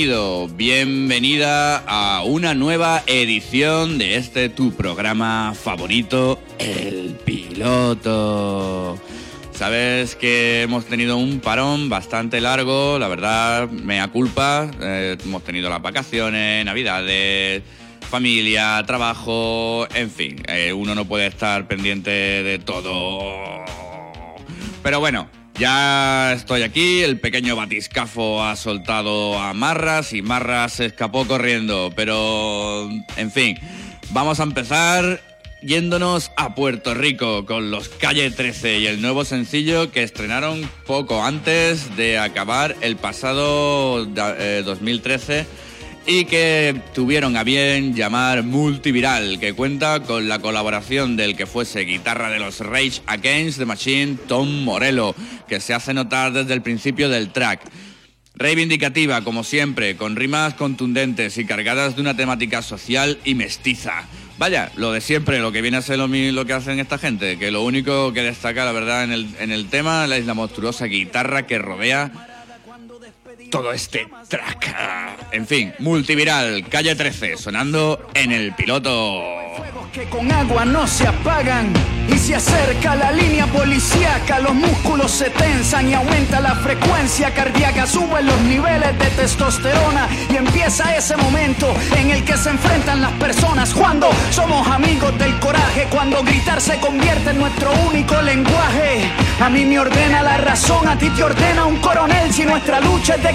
Bienvenido, bienvenida a una nueva edición de este tu programa favorito, El Piloto. Sabes que hemos tenido un parón bastante largo, la verdad, me culpa. Eh, hemos tenido las vacaciones, navidades, familia, trabajo, en fin, eh, uno no puede estar pendiente de todo. Pero bueno, ya estoy aquí, el pequeño batiscafo ha soltado a Marras y Marras se escapó corriendo, pero en fin, vamos a empezar yéndonos a Puerto Rico con los Calle 13 y el nuevo sencillo que estrenaron poco antes de acabar el pasado 2013 y que tuvieron a bien llamar Multiviral, que cuenta con la colaboración del que fuese guitarra de los Rage Against the Machine, Tom Morello, que se hace notar desde el principio del track. Reivindicativa, como siempre, con rimas contundentes y cargadas de una temática social y mestiza. Vaya, lo de siempre, lo que viene a ser lo, lo que hacen esta gente, que lo único que destaca, la verdad, el, en el tema es la monstruosa guitarra que rodea todo este track. En fin, multiviral, calle 13, sonando en el piloto. que con agua no se apagan y se acerca la línea policíaca, los músculos se tensan y aumenta la frecuencia cardíaca, suben los niveles de testosterona y empieza ese momento en el que se enfrentan las personas cuando somos amigos del coraje, cuando gritar se convierte en nuestro único lenguaje. A mí me ordena la razón, a ti te ordena un coronel si nuestra lucha es de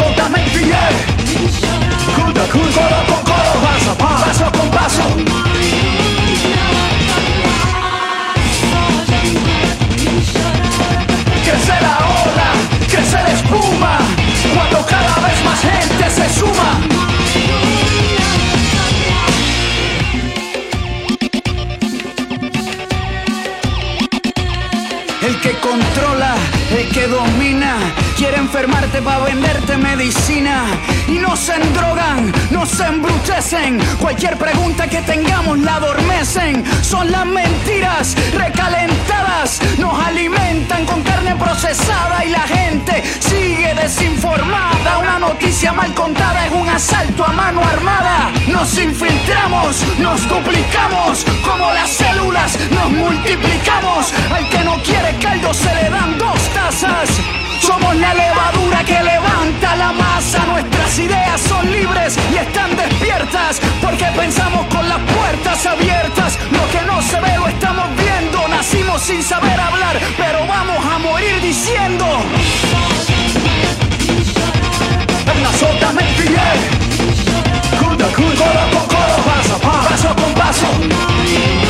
Venga, soltame el pie. Cura, cura, coro con coro, paso, paso con paso. Crece la ola, crece la espuma, cuando cada vez más gente se suma. El que controla, el que domina Quiere enfermarte para venderte medicina y nos endrogan, nos embrutecen. Cualquier pregunta que tengamos la adormecen. Son las mentiras recalentadas, nos alimentan con carne procesada y la gente sigue desinformada. Una noticia mal contada es un asalto a mano armada. Nos infiltramos, nos duplicamos, como las células nos multiplicamos. Al que no quiere caldo se le dan dos Somos la levadura que levanta la masa. Nuestras ideas son libres y están despiertas porque pensamos con las puertas abiertas. Lo que no se ve lo estamos viendo. Nacimos sin saber hablar, pero vamos a morir diciendo. Coro con coro, paso, paso con paso.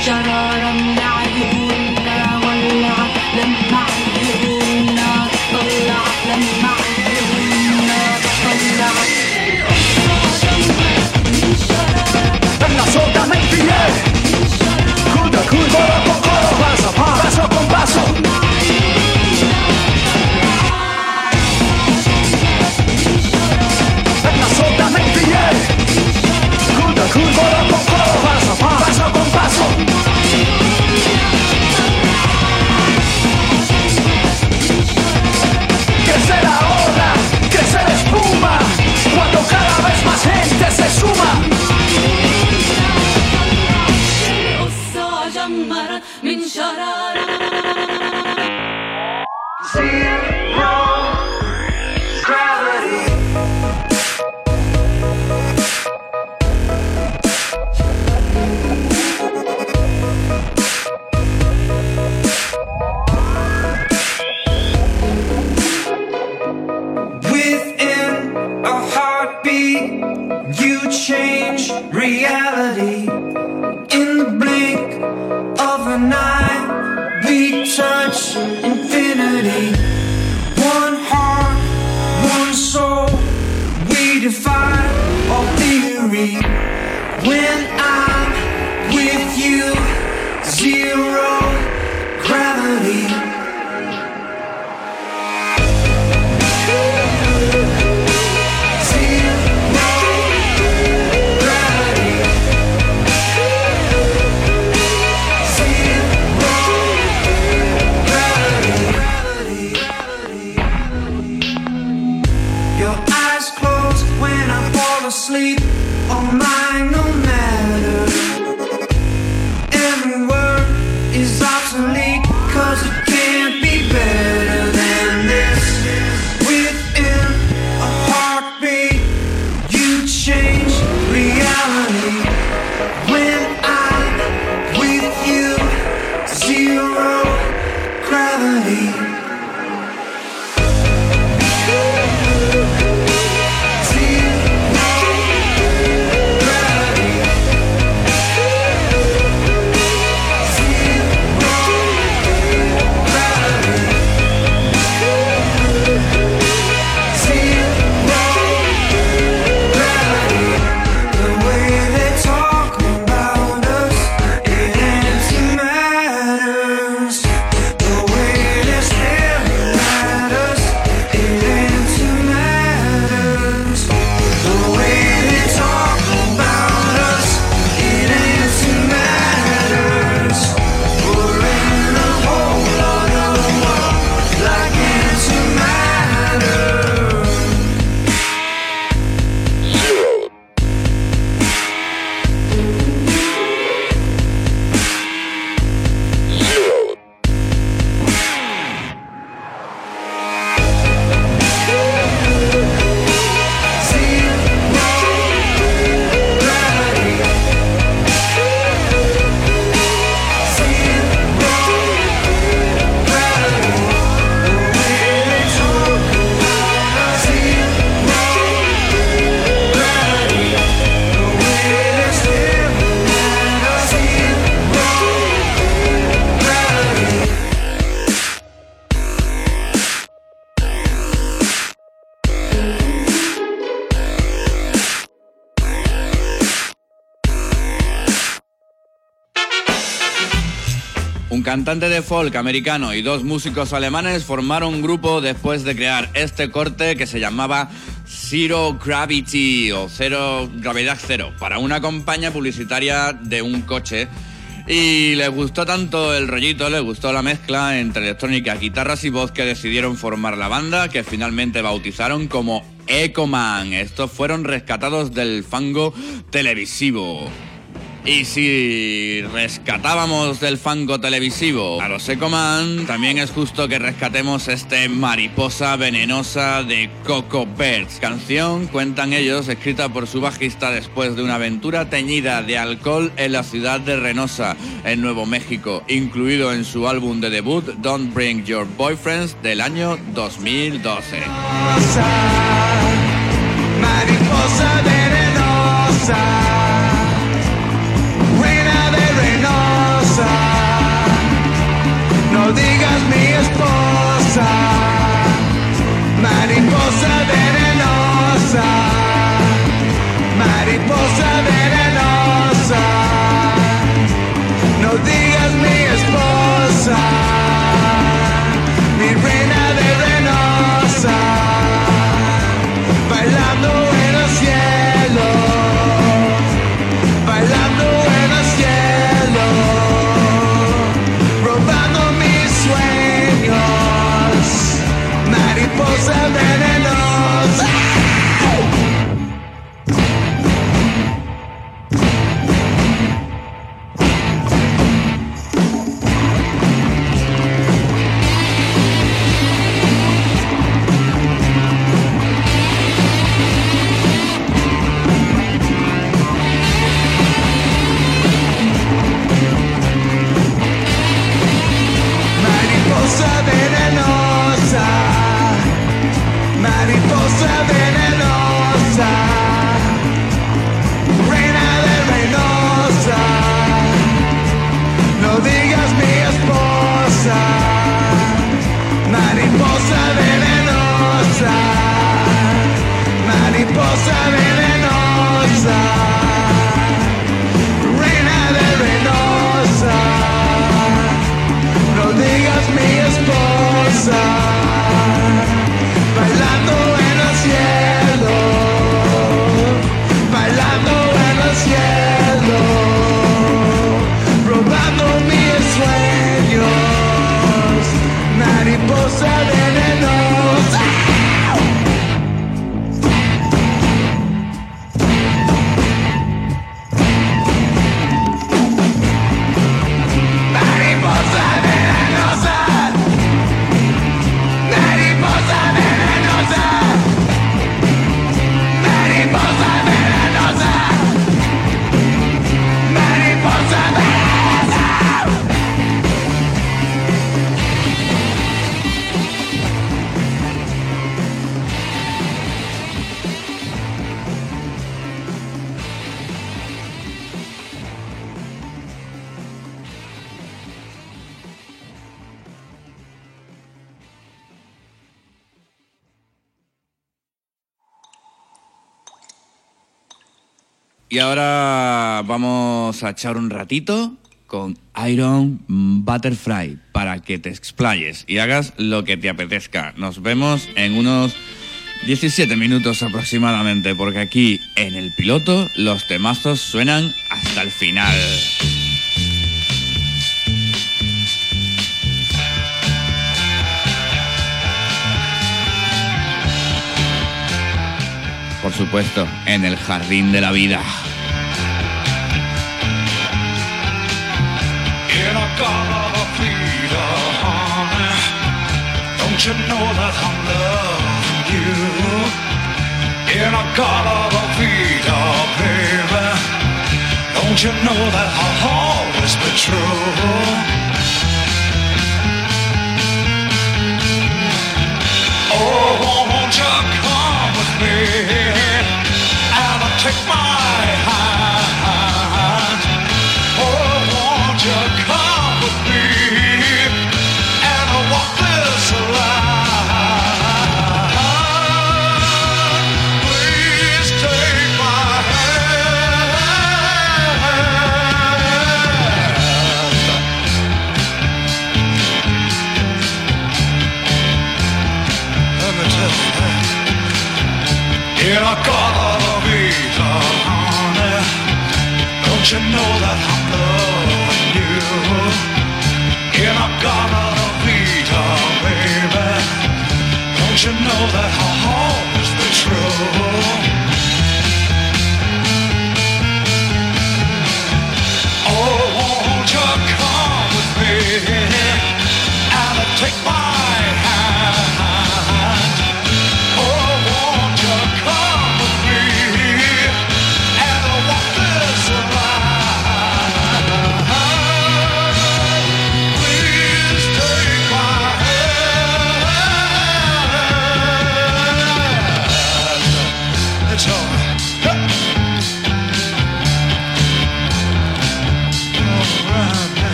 Shut up. Cantante de folk americano y dos músicos alemanes formaron un grupo después de crear este corte que se llamaba Zero Gravity o Cero Gravedad Cero para una campaña publicitaria de un coche. Y les gustó tanto el rollito, les gustó la mezcla entre electrónica, guitarras y voz que decidieron formar la banda que finalmente bautizaron como Ecoman. Estos fueron rescatados del fango televisivo. Y si rescatábamos del fango televisivo a los Ecoman, también es justo que rescatemos este Mariposa Venenosa de Coco Birds. Canción, cuentan ellos, escrita por su bajista después de una aventura teñida de alcohol en la ciudad de Reynosa, en Nuevo México, incluido en su álbum de debut Don't Bring Your Boyfriends del año 2012. Mariposa venenosa, digas mi Y ahora vamos a echar un ratito con Iron Butterfly para que te explayes y hagas lo que te apetezca. Nos vemos en unos 17 minutos aproximadamente, porque aquí en el piloto los temazos suenan hasta el final. Por supuesto, en el jardín de la vida. Don't you know that I'll always be true? Oh, won't you come with me and take my hand?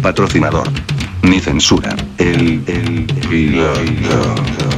Patrocinador. Ni censura. El, el, piloto. In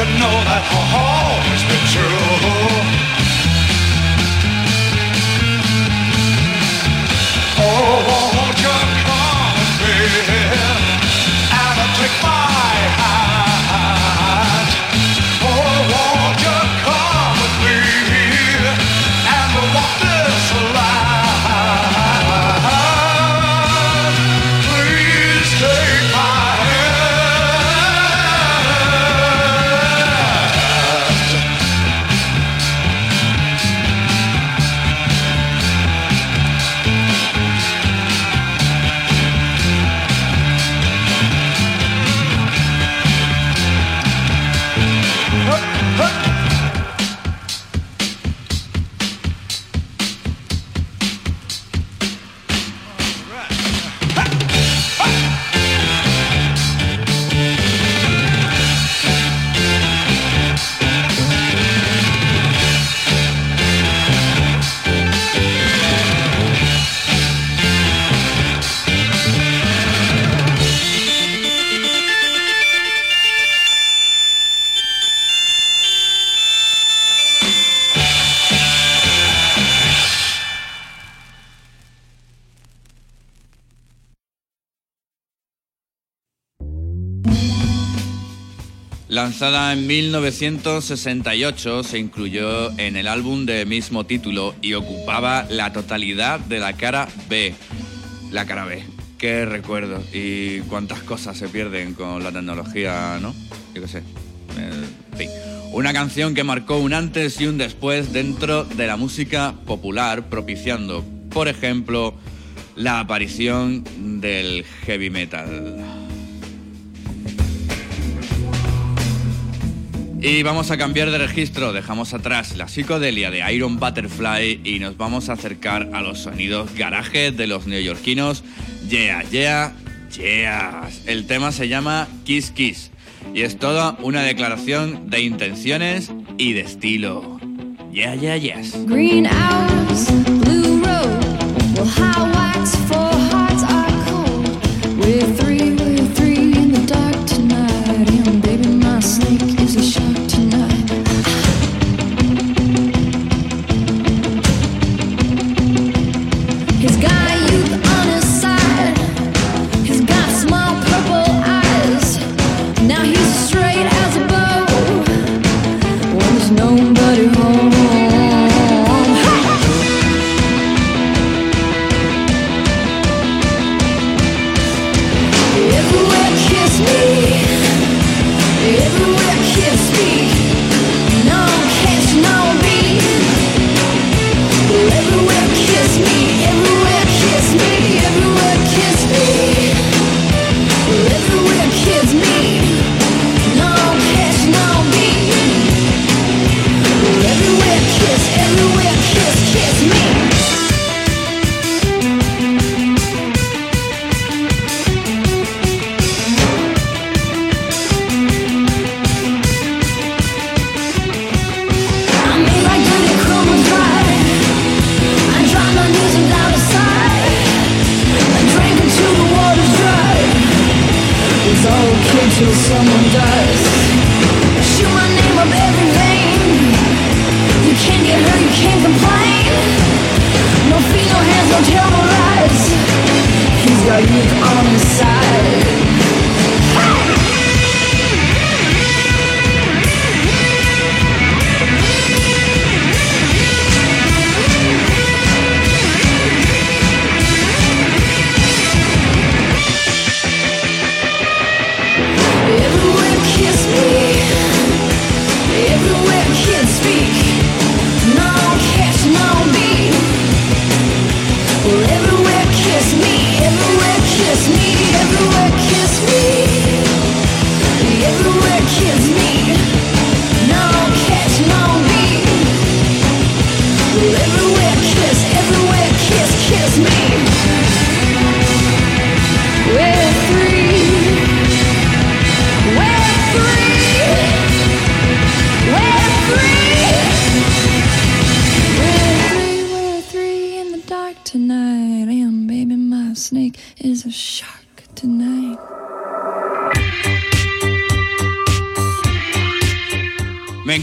Don't you know that Lanzada en 1968, se incluyó en el álbum de mismo título y ocupaba la totalidad de la cara B. La cara B. Qué recuerdo y cuántas cosas se pierden con la tecnología, ¿no? Yo qué sé. Una canción que marcó un antes y un después dentro de la música popular, propiciando, por ejemplo, la aparición del heavy metal. Y vamos a cambiar de registro, dejamos atrás la psicodelia de Iron Butterfly y nos vamos a acercar a los sonidos garaje de los neoyorquinos Yeah, Yeah, Yeah. El tema se llama Kiss Kiss y es toda una declaración de intenciones y de estilo. Yeah, yeah, yes. Green hours,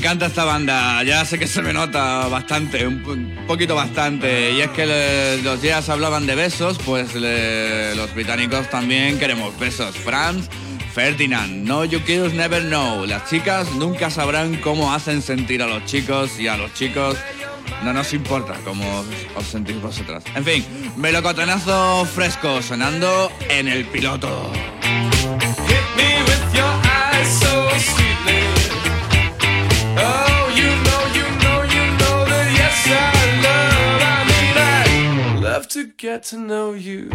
encanta esta banda, ya sé que se me nota bastante, un, poquito bastante. Y es que los días hablaban de besos, pues los británicos también queremos besos. Franz Ferdinand, No You Kids Never Know. Las chicas nunca sabrán cómo hacen sentir a los chicos y a los chicos no nos importa cómo os sentís vosotras. En fin, melocotonazo fresco sonando en el piloto. to get to know you.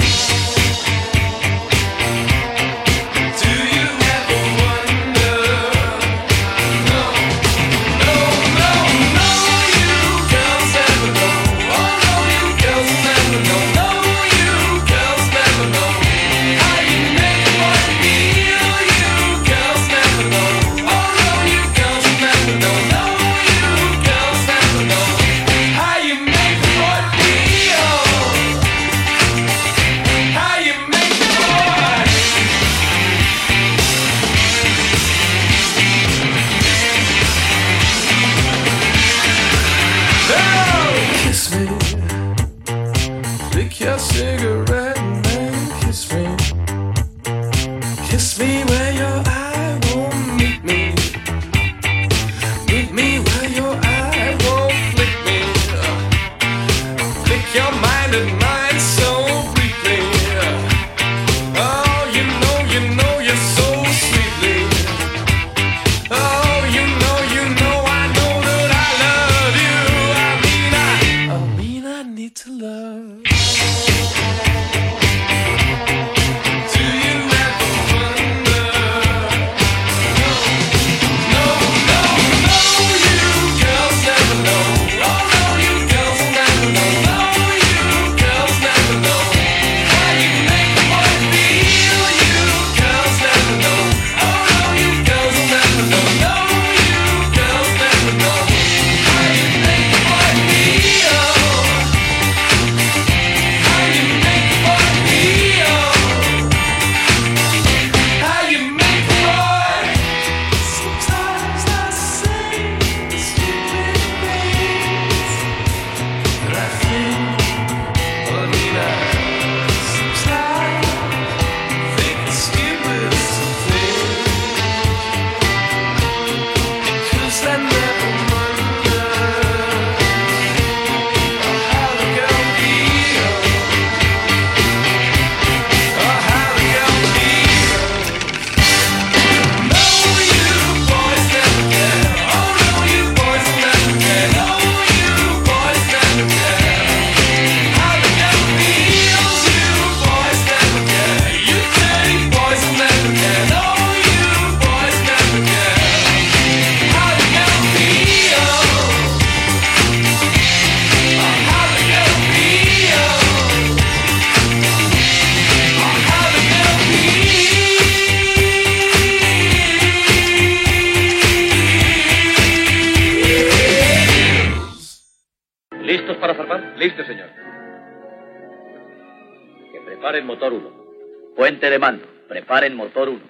Puente de mando. Preparen motor 1.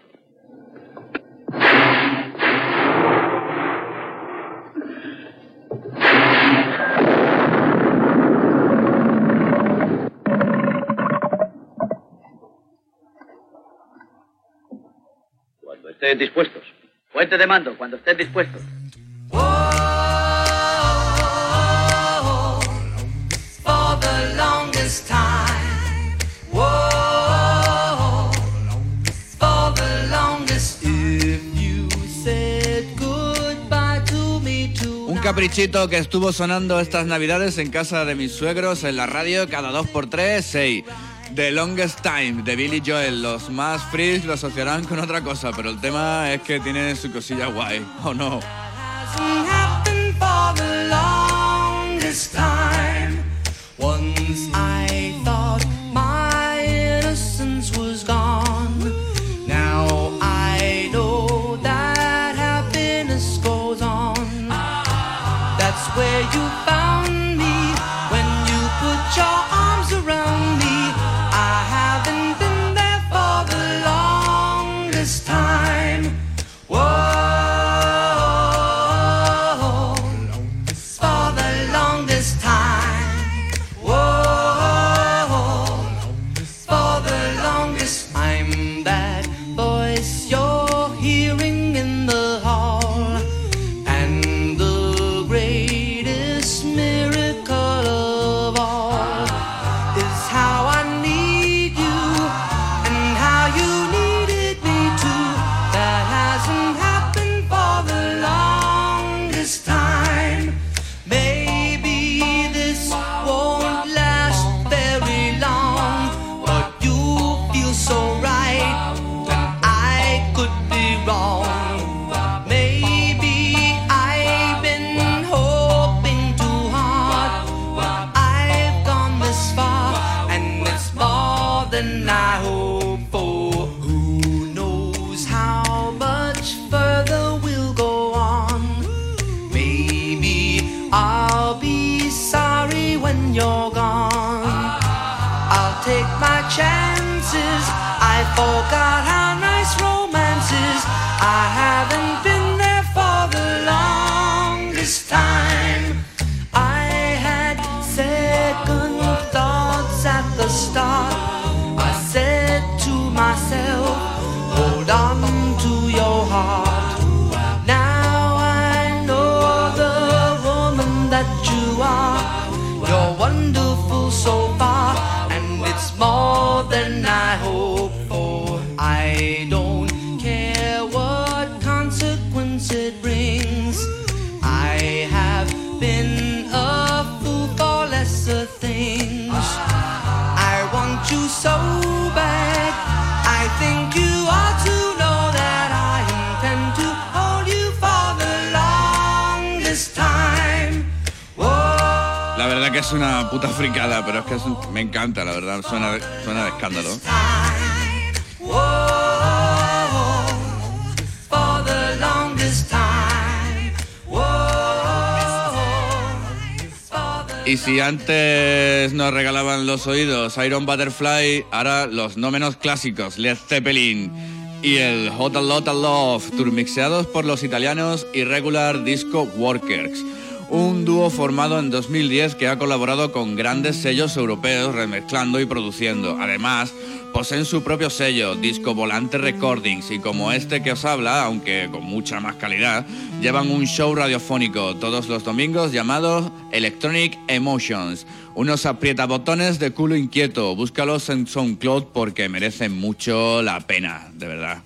Cuando estén dispuestos. Puente de mando, cuando estén dispuestos. time. Caprichito que estuvo sonando estas navidades en casa de mis suegros en la radio cada dos por tres, seis. The Longest Time de Billy Joel. Los más freaks lo asociarán con otra cosa, pero el tema es que tiene su cosilla guay. Oh no. Antes nos regalaban los oídos Iron Butterfly, ahora los no menos clásicos Led Zeppelin y el Hot a Lot of Love, turmixeados por los italianos Irregular Disco Workers. Un dúo formado en 2010 que ha colaborado con grandes sellos europeos remezclando y produciendo. Además, poseen su propio sello, Disco Volante Recordings, y como este que os habla, aunque con mucha más calidad, llevan un show radiofónico todos los domingos llamado Electronic Emotions. Unos aprietabotones de culo inquieto. Búscalos en SoundCloud porque merecen mucho la pena, de verdad.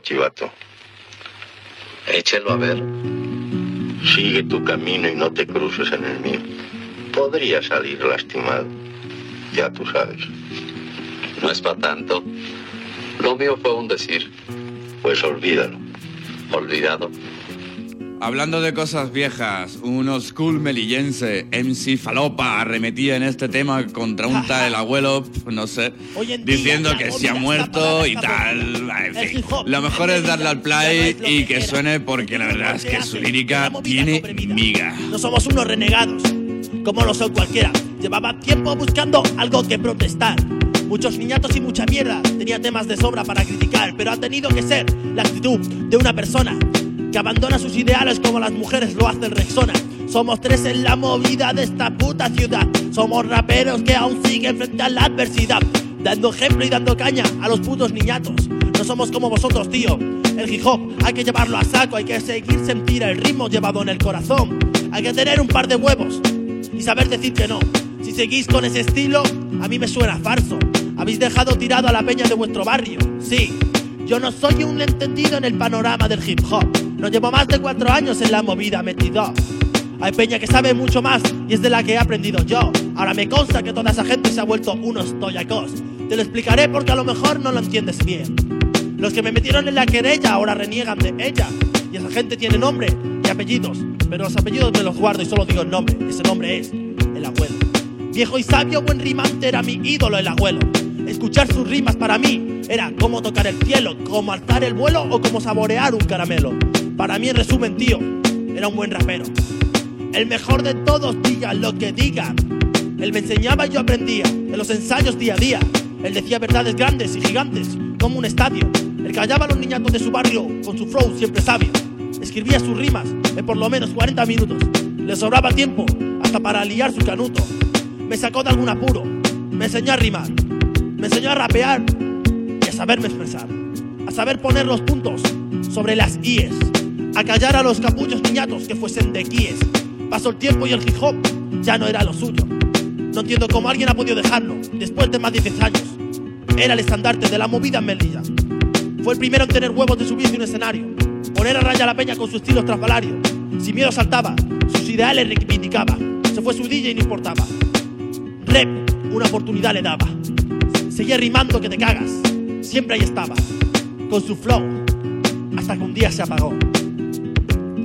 Chivato? Échelo a ver. Sigue tu camino y no te cruces en el mío. Podría salir lastimado. Ya tú sabes. No es para tanto. Lo mío fue un decir. Pues olvídalo. Olvidado. Hablando de cosas viejas, un old school melillense, MC Falopa, arremetía en este tema contra un tal el abuelo, no sé, diciendo que se ha muerto y tal. Fin, lo mejor es darle al play y que suene porque la verdad es que su lírica tiene miga. No somos unos renegados, como lo son cualquiera. Llevaba tiempo buscando algo que protestar. Muchos niñatos y mucha mierda. Tenía temas de sobra para criticar, pero ha tenido que ser la actitud de una persona que abandona sus ideales como las mujeres lo hacen Rexona. Somos tres en la movida de esta puta ciudad. Somos raperos que aún siguen frente a la adversidad. Dando ejemplo y dando caña a los putos niñatos. No somos como vosotros, tío. El hip hop hay que llevarlo a saco, hay que seguir sentir el ritmo llevado en el corazón. Hay que tener un par de huevos y saber decir que no. Si seguís con ese estilo, a mí me suena farso. Habéis dejado tirado a la peña de vuestro barrio. Sí, yo no soy un entendido en el panorama del hip hop. No llevo más de cuatro años en la movida metido. Hay peña que sabe mucho más y es de la que he aprendido yo. Ahora me consta que toda esa gente se ha vuelto unos toyacos. Te lo explicaré porque a lo mejor no lo entiendes bien. Los que me metieron en la querella ahora reniegan de ella. Y esa gente tiene nombre y apellidos. Pero los apellidos me los guardo y solo digo el nombre. Ese nombre es el abuelo. Viejo y sabio, buen rimante era mi ídolo, el abuelo. Escuchar sus rimas para mí era como tocar el cielo, como alzar el vuelo o como saborear un caramelo. Para mí, en resumen, tío, era un buen rapero. El mejor de todos, digan lo que digan. Él me enseñaba y yo aprendía, en los ensayos día a día. Él decía verdades grandes y gigantes, como un estadio. Callaba los niñatos de su barrio con su flow siempre sabio. Escribía sus rimas en por lo menos 40 minutos. Le sobraba tiempo hasta para liar su canuto. Me sacó de algún apuro, me enseñó a rimar, me enseñó a rapear y a saberme expresar. A saber poner los puntos sobre las IES. A callar a los capullos niñatos que fuesen de guíes. Pasó el tiempo y el hip hop ya no era lo suyo. No entiendo cómo alguien ha podido dejarlo después de más de 10 años. Era el estandarte de la movida en Melilla. Fue el primero en tener huevos de subirse a un escenario. Poner a raya a la peña con su estilo estrafalario. Sin miedo saltaba, sus ideales reivindicaba. Se fue su DJ y no importaba. Rep, una oportunidad le daba. Seguía rimando que te cagas. Siempre ahí estaba. Con su flow. Hasta que un día se apagó.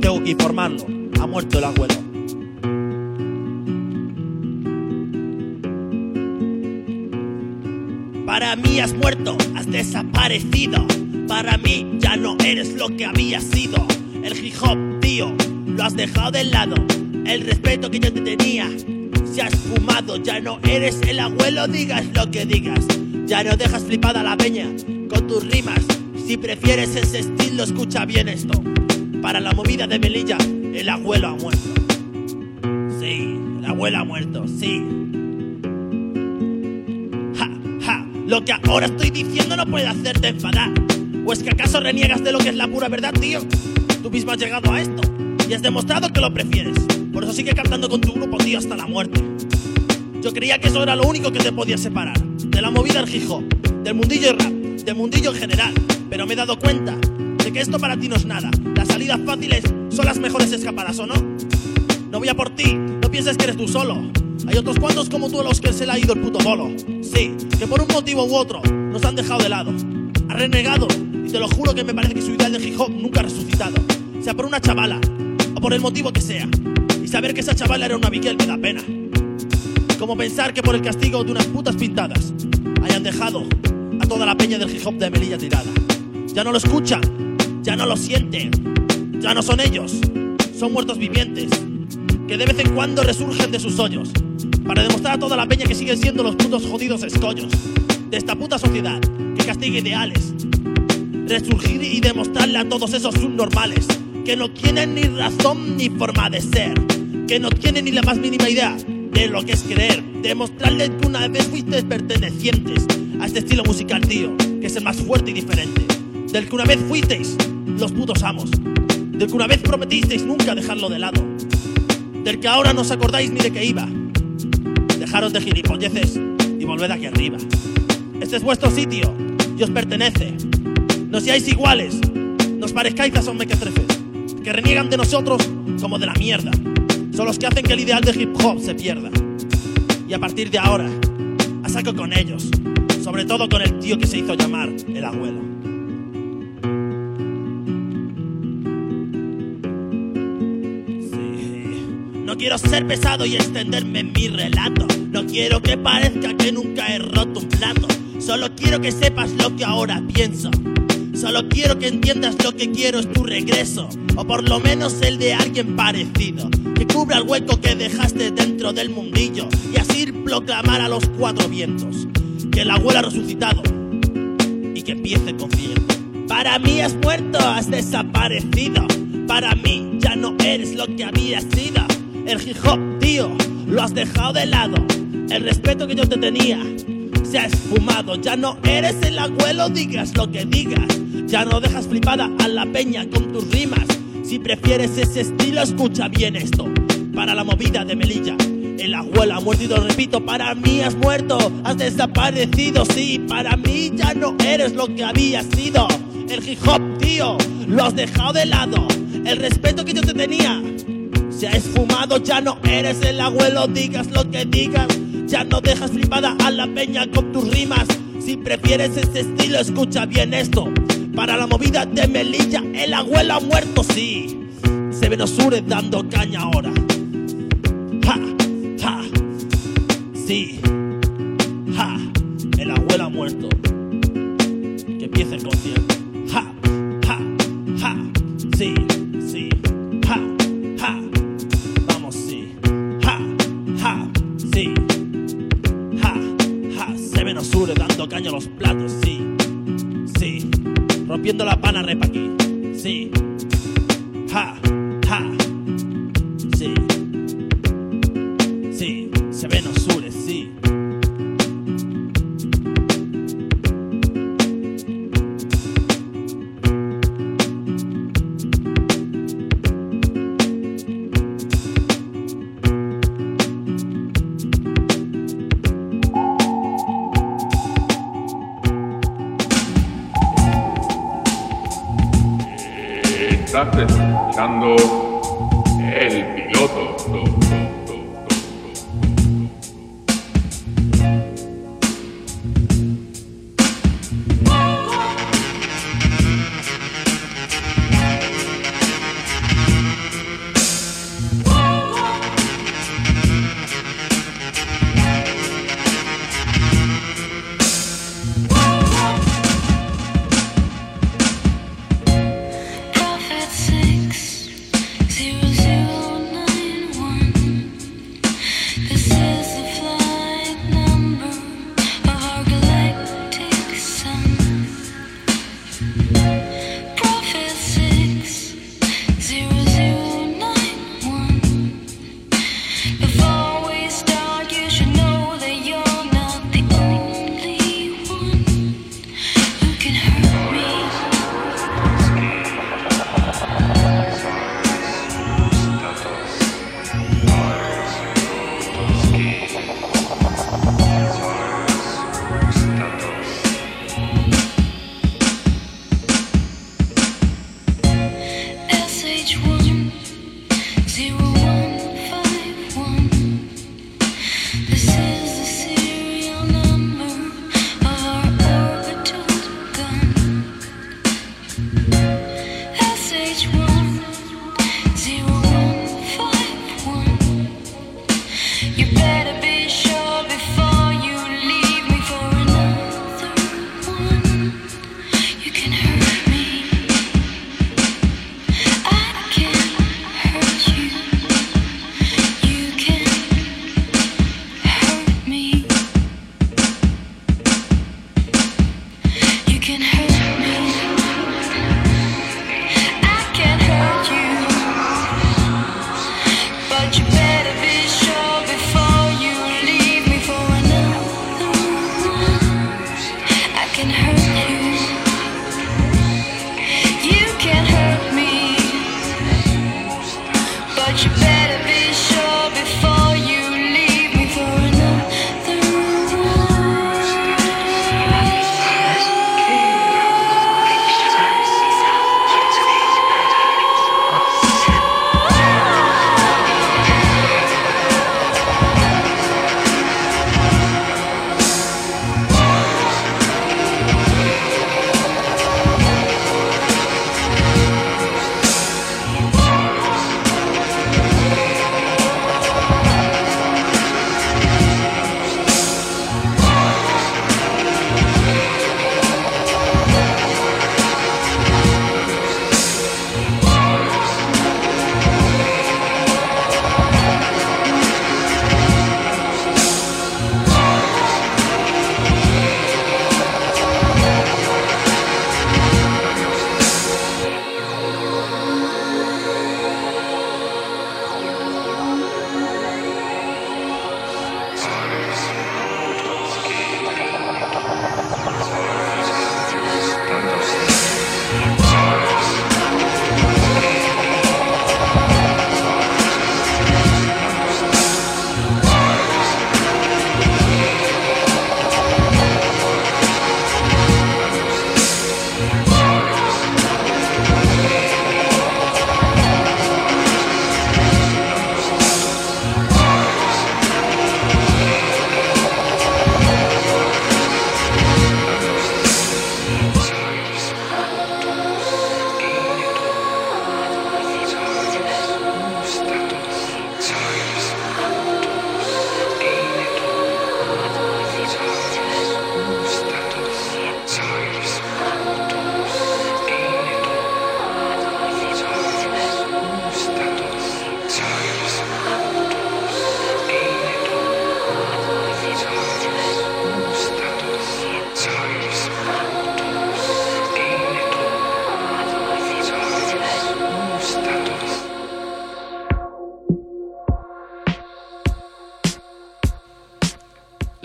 Tengo que informarlo. Ha muerto el abuelo. Para mí has muerto, has desaparecido. Para mí ya no eres lo que habías sido. El hip hop, tío, lo has dejado de lado. El respeto que yo te tenía se ha esfumado. Ya no eres el abuelo, digas lo que digas. Ya no dejas flipada la peña con tus rimas. Si prefieres ese estilo, escucha bien esto. Para la movida de Melilla, el abuelo ha muerto. Sí, el abuelo ha muerto, sí. Ja, ja, lo que ahora estoy diciendo no puede hacerte enfadar. ¿O es que acaso reniegas de lo que es la pura verdad, tío? Tú mismo has llegado a esto y has demostrado que lo prefieres. Por eso sigue cantando con tu grupo, tío, hasta la muerte. Yo creía que eso era lo único que te podía separar. De la movida del hip hop, del mundillo rap, del mundillo en general. Pero me he dado cuenta de que esto para ti no es nada. Las salidas fáciles son las mejores escapadas, ¿o no? No voy a por ti, no pienses que eres tú solo. Hay otros cuantos como tú a los que se le ha ido el puto bolo. Sí, que por un motivo u otro nos han dejado de lado. Ha renegado te lo juro que me parece que su ideal de hip hop nunca ha resucitado. Sea por una chavala o por el motivo que sea. Y saber que esa chavala era una Miguel me da pena. Como pensar que por el castigo de unas putas pintadas hayan dejado a toda la peña del hip hop de Melilla tirada. Ya no lo escuchan, ya no lo sienten, ya no son ellos, son muertos vivientes que de vez en cuando resurgen de sus hoyos para demostrar a toda la peña que siguen siendo los putos jodidos escollos de esta puta sociedad que castiga ideales. Resurgir y demostrarle a todos esos subnormales que no tienen ni razón ni forma de ser, que no tienen ni la más mínima idea de lo que es creer, demostrarles que una vez fuiste pertenecientes a este estilo musical, tío, que es el más fuerte y diferente. Del que una vez fuisteis los putos amos. Del que una vez prometisteis nunca dejarlo de lado. Del que ahora no os acordáis ni de qué iba. Dejaros de gilipolleces y volved aquí arriba. Este es vuestro sitio y os pertenece. No seáis iguales, no os parezcáis a esos mequetrefes que reniegan de nosotros como de la mierda. Son los que hacen que el ideal de hip hop se pierda. Y a partir de ahora, a saco con ellos, sobre todo con el tío que se hizo llamar el abuelo. No quiero ser pesado y extenderme en mi relato. No quiero que parezca que nunca he roto un plato. Solo quiero que sepas lo que ahora pienso. Solo quiero que entiendas lo que quiero es tu regreso. O por lo menos el de alguien parecido. Que cubra el hueco que dejaste dentro del mundillo. Y así proclamar a los cuatro vientos. Que el abuelo ha resucitado. Y que empiece el concierto. Para mí has muerto, has desaparecido. Para mí ya no eres lo que habías sido. El hip hop, tío, lo has dejado de lado. El respeto que yo te tenía se ha esfumado. Ya no eres el abuelo, digas lo que digas. Ya no dejas flipada a la peña con tus rimas. Si prefieres ese estilo, escucha bien esto. Para la movida de Melilla, el abuelo ha muerto y repito, para mí has muerto, has desaparecido, sí, para mí ya no eres lo que habías sido. El hip hop, tío, lo has dejado de lado. El respeto que yo te tenía se ha esfumado, ya no eres el abuelo, digas lo que digas. Ya no dejas flipada a la peña con tus rimas. Si prefieres ese estilo, escucha bien esto. Para la movida de Melilla, el abuelo ha muerto, sí. Se ven Osures dando caña ahora. Ja, ja, sí. Ja, el abuelo ha muerto. Que empiece el concierto. Ja, ja, ja, sí, sí. Ja, ja, vamos, sí. Ja, ja, sí. Ja, ja, se ven Osures dando caña a los platos, rompiendo la pana repa aquí.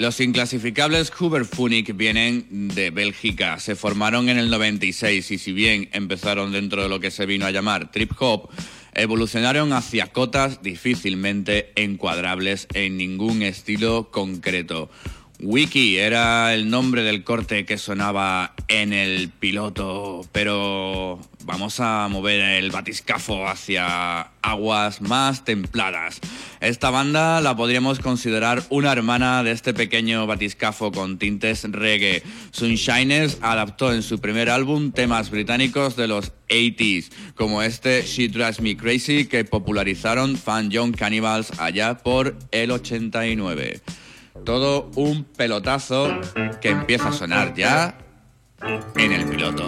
Los inclasificables Huberfunic vienen de Bélgica. Se formaron en el 96 y si bien empezaron dentro de lo que se vino a llamar trip hop, evolucionaron hacia cotas difícilmente encuadrables en ningún estilo concreto. Wiki era el nombre del corte que sonaba en el piloto, pero vamos a mover el batiscafo hacia aguas más templadas. Esta banda la podríamos considerar una hermana de este pequeño batiscafo con tintes reggae. Sunshiners adaptó en su primer álbum temas británicos de los 80s, como este She Drives Me Crazy que popularizaron Fan Young Cannibals allá por el 89 todo un pelotazo que empieza a sonar ya en el piloto.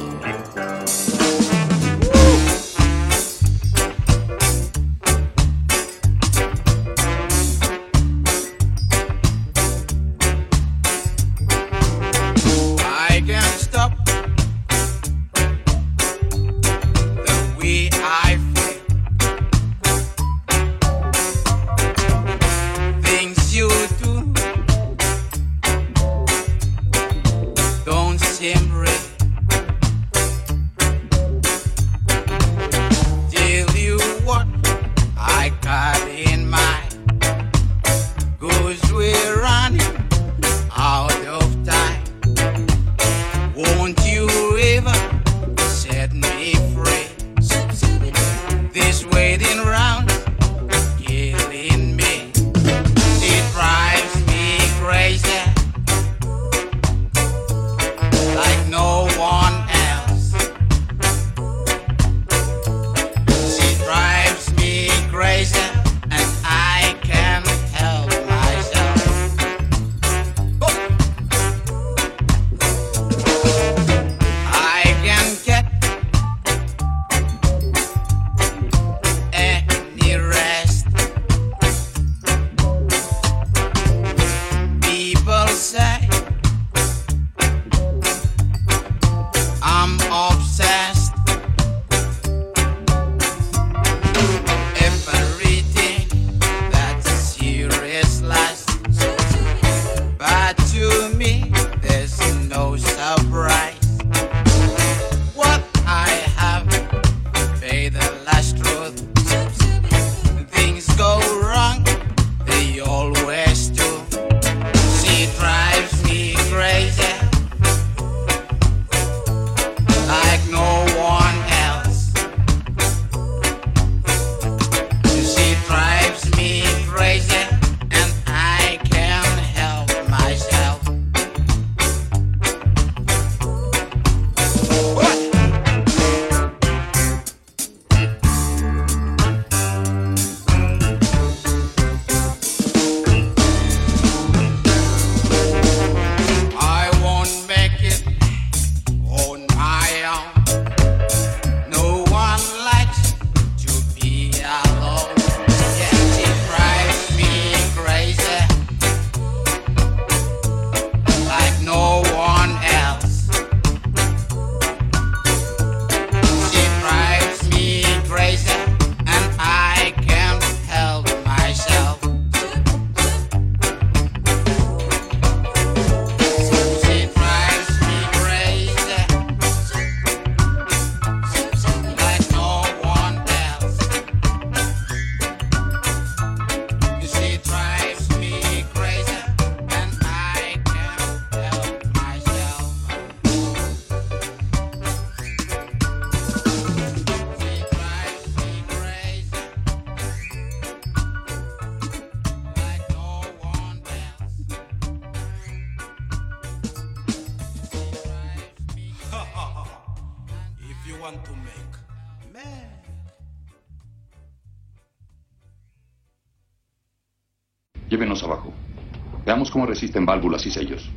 Resisten válvulas y sellos.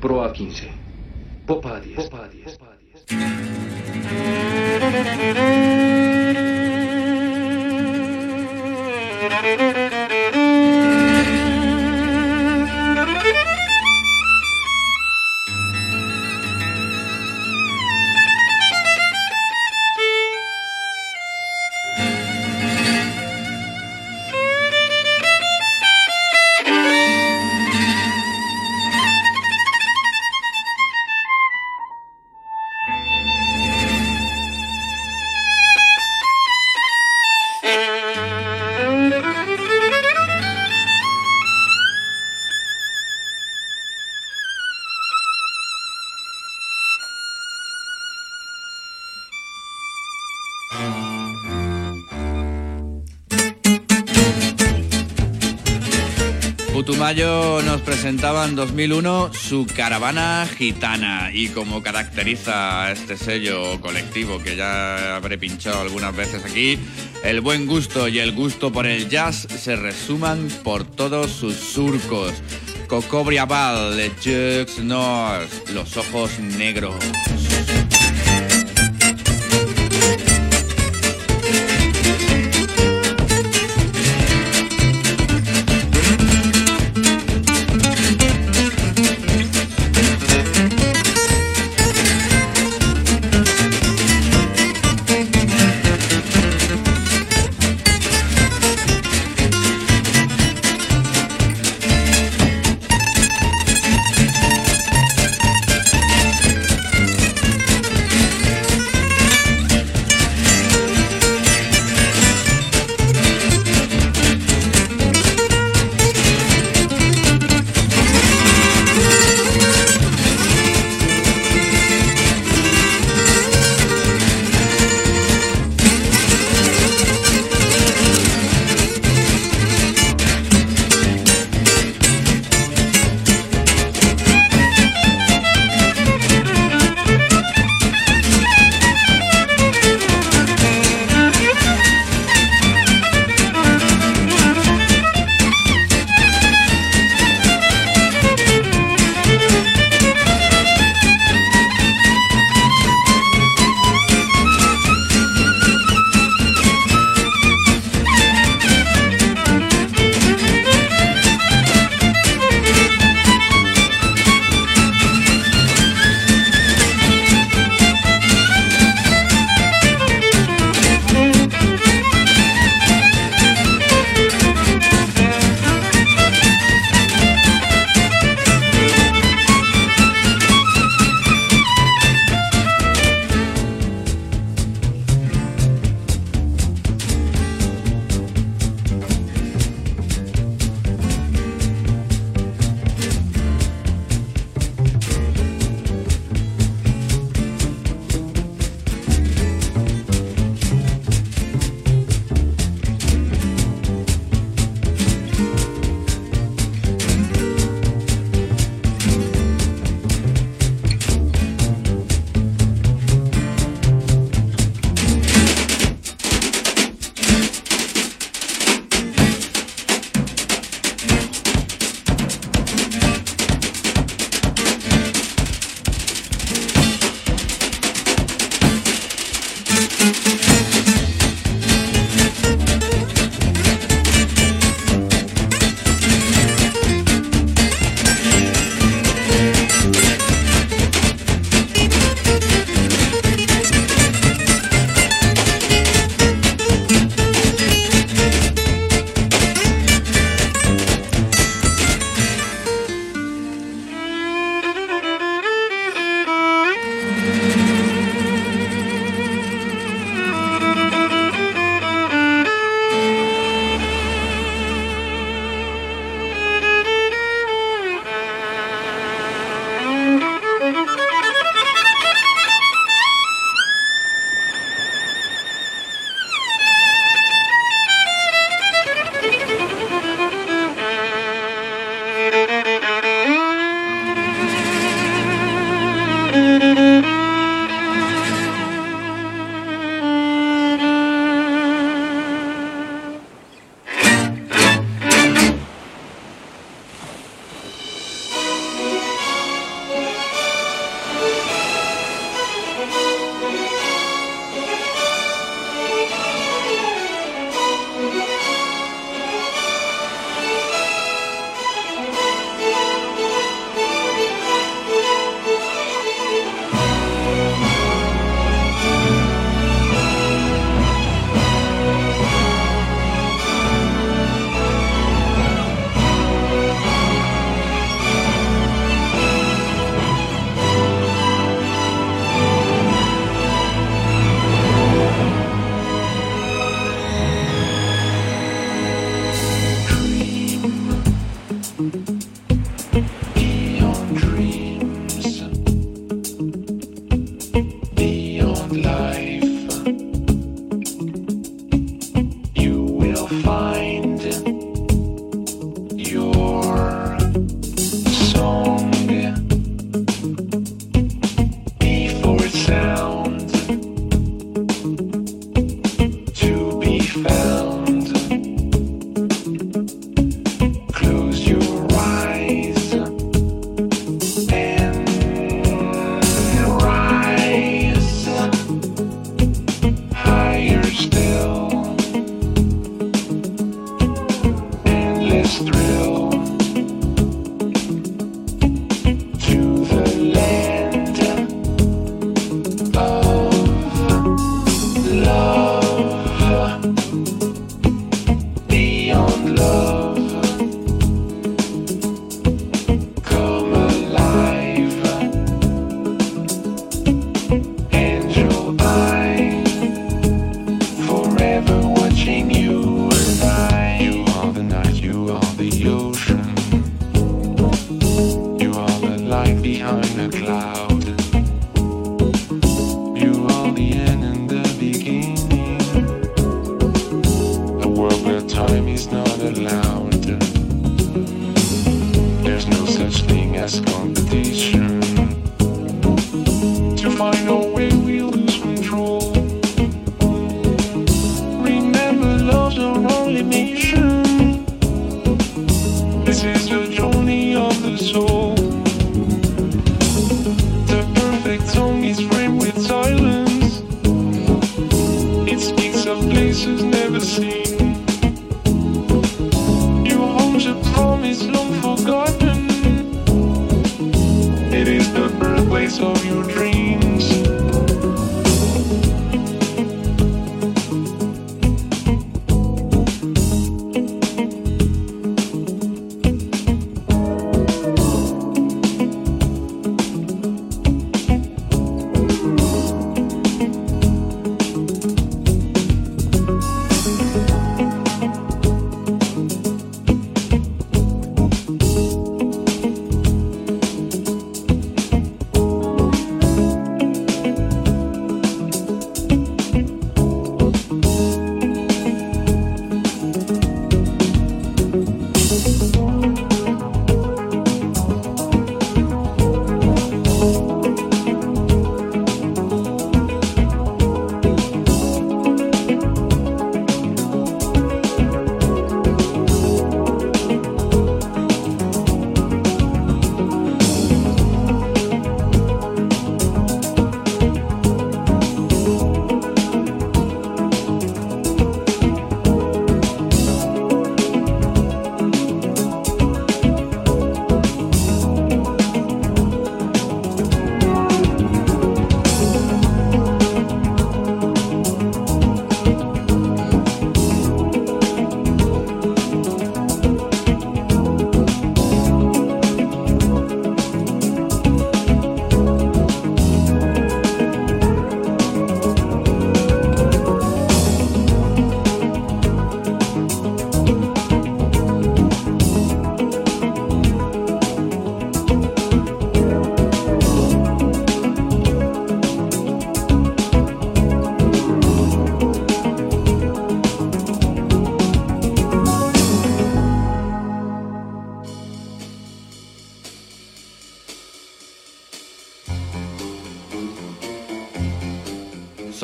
Proa 15. Putumayo nos presentaba en 2001 su caravana gitana y como caracteriza a este sello colectivo que ya habré pinchado algunas veces aquí, el buen gusto y el gusto por el jazz se resuman por todos sus surcos. Cocobriaval, Le Jeux Noirs, los ojos negros.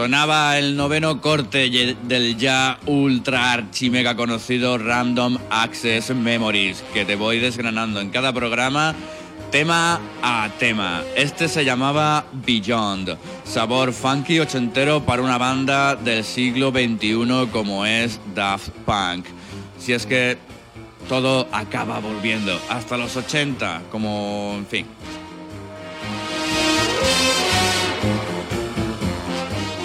Sonaba el noveno corte del ya ultra archi mega conocido Random Access Memories, que te voy desgranando en cada programa tema a tema. Este se llamaba Beyond, sabor funky ochentero para una banda del siglo XXI como es Daft Punk. Si es que todo acaba volviendo hasta los 80, como en fin.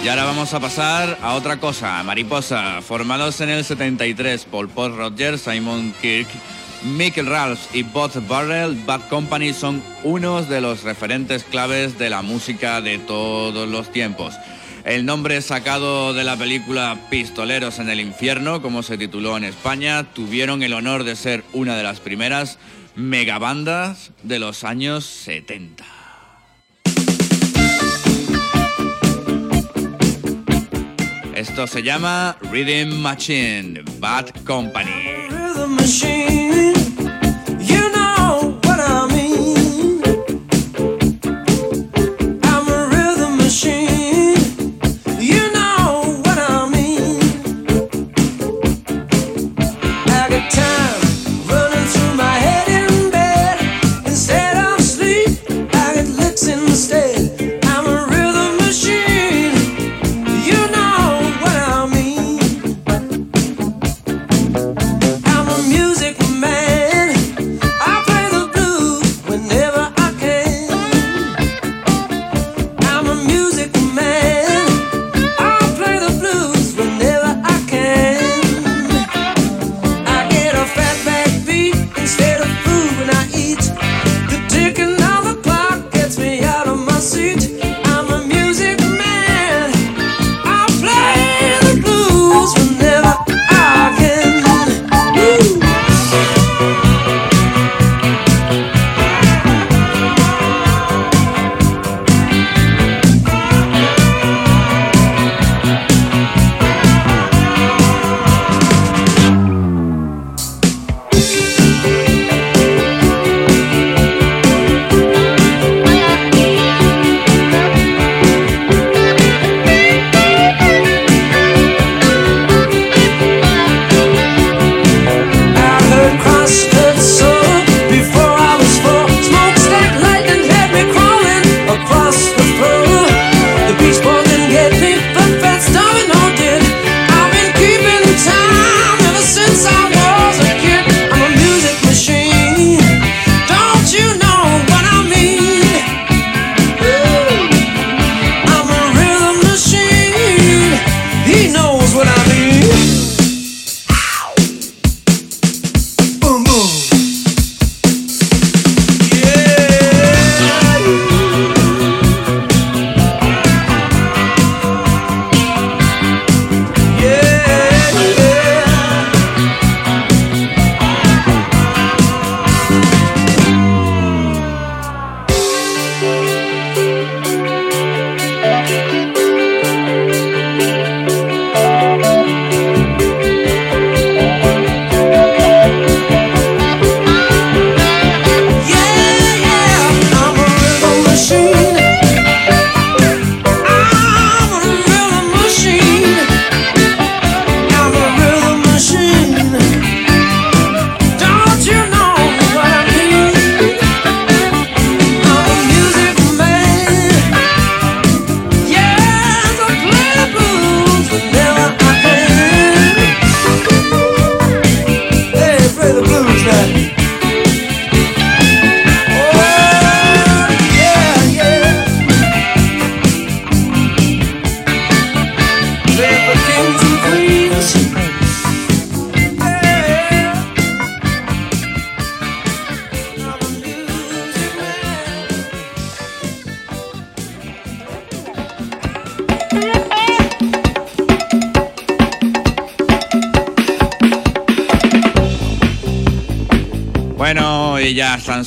Y ahora vamos a pasar a otra cosa, Mariposa, formados en el 73 por Paul Rogers, Simon Kirk, Michael Ralph y Bob Barrel, Bad Company son unos de los referentes claves de la música de todos los tiempos. El nombre sacado de la película Pistoleros en el Infierno, como se tituló en España, tuvieron el honor de ser una de las primeras megabandas de los años 70. Esto se llama Rhythm Machine, Bad Company.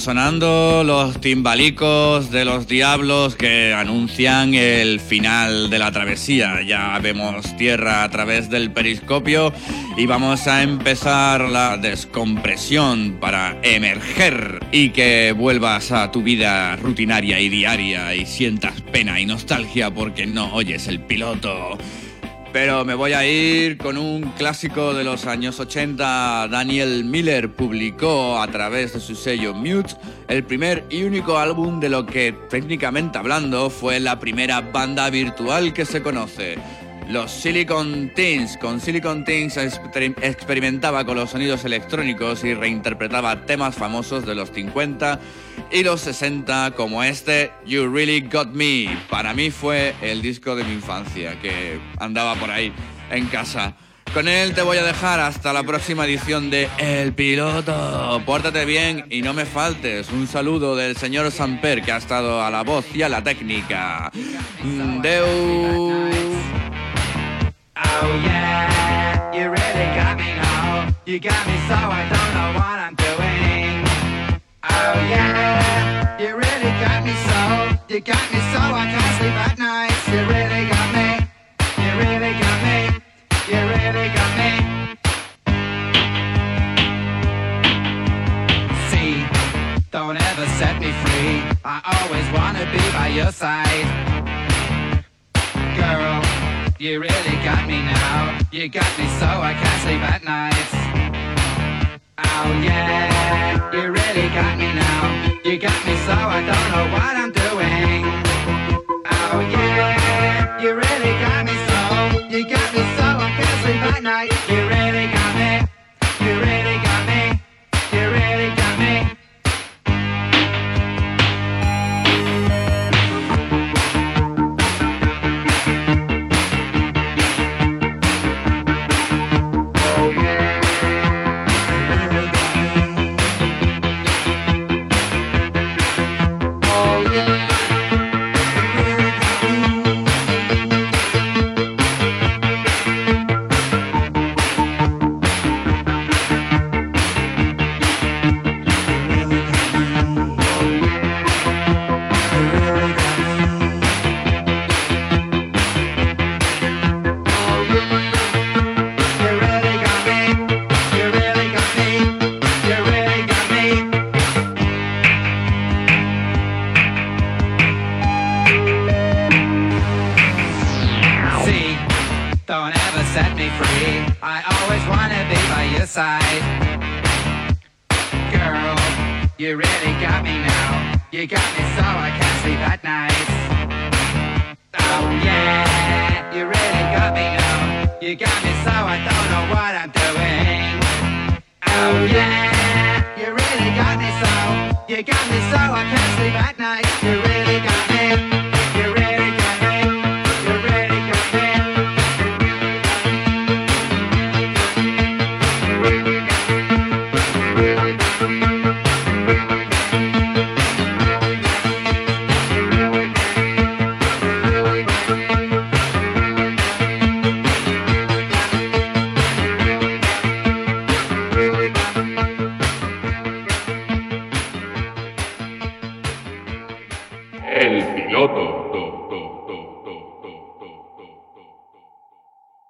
Sonando los timbalicos de los diablos que anuncian el final de la travesía. Ya vemos tierra a través del periscopio y vamos a empezar la descompresión para emerger y que vuelvas a tu vida rutinaria y diaria y sientas pena y nostalgia porque no oyes el piloto. Pero me voy a ir con un clásico de los años 80. Daniel Miller publicó a través de su sello Mute el primer y único álbum de lo que técnicamente hablando fue la primera banda virtual que se conoce. Los Silicon Teens. Con Silicon Teens exper- experimentaba con los sonidos electrónicos y reinterpretaba temas famosos de los 50 y los 60 como este You Really Got Me. Para mí fue el disco de mi infancia que andaba por ahí en casa. Con él te voy a dejar hasta la próxima edición de El Piloto. Pórtate bien y no me faltes. Un saludo del señor Samper que ha estado a la voz y a la técnica. Deu. Oh yeah, you really got me. You got me so I don't know what I'm doing. Oh yeah, you really got me so. You got me so I can't sleep at night. You really got me. You really got me. You really got me. See, don't ever set me free. I always wanna be by your side. Girl, you really got me now. You got me so I can't sleep at night. Oh yeah, you really got me now. You got me so I don't know what I'm doing. Oh yeah, you really got me so. You got me so I can't sleep at night. You really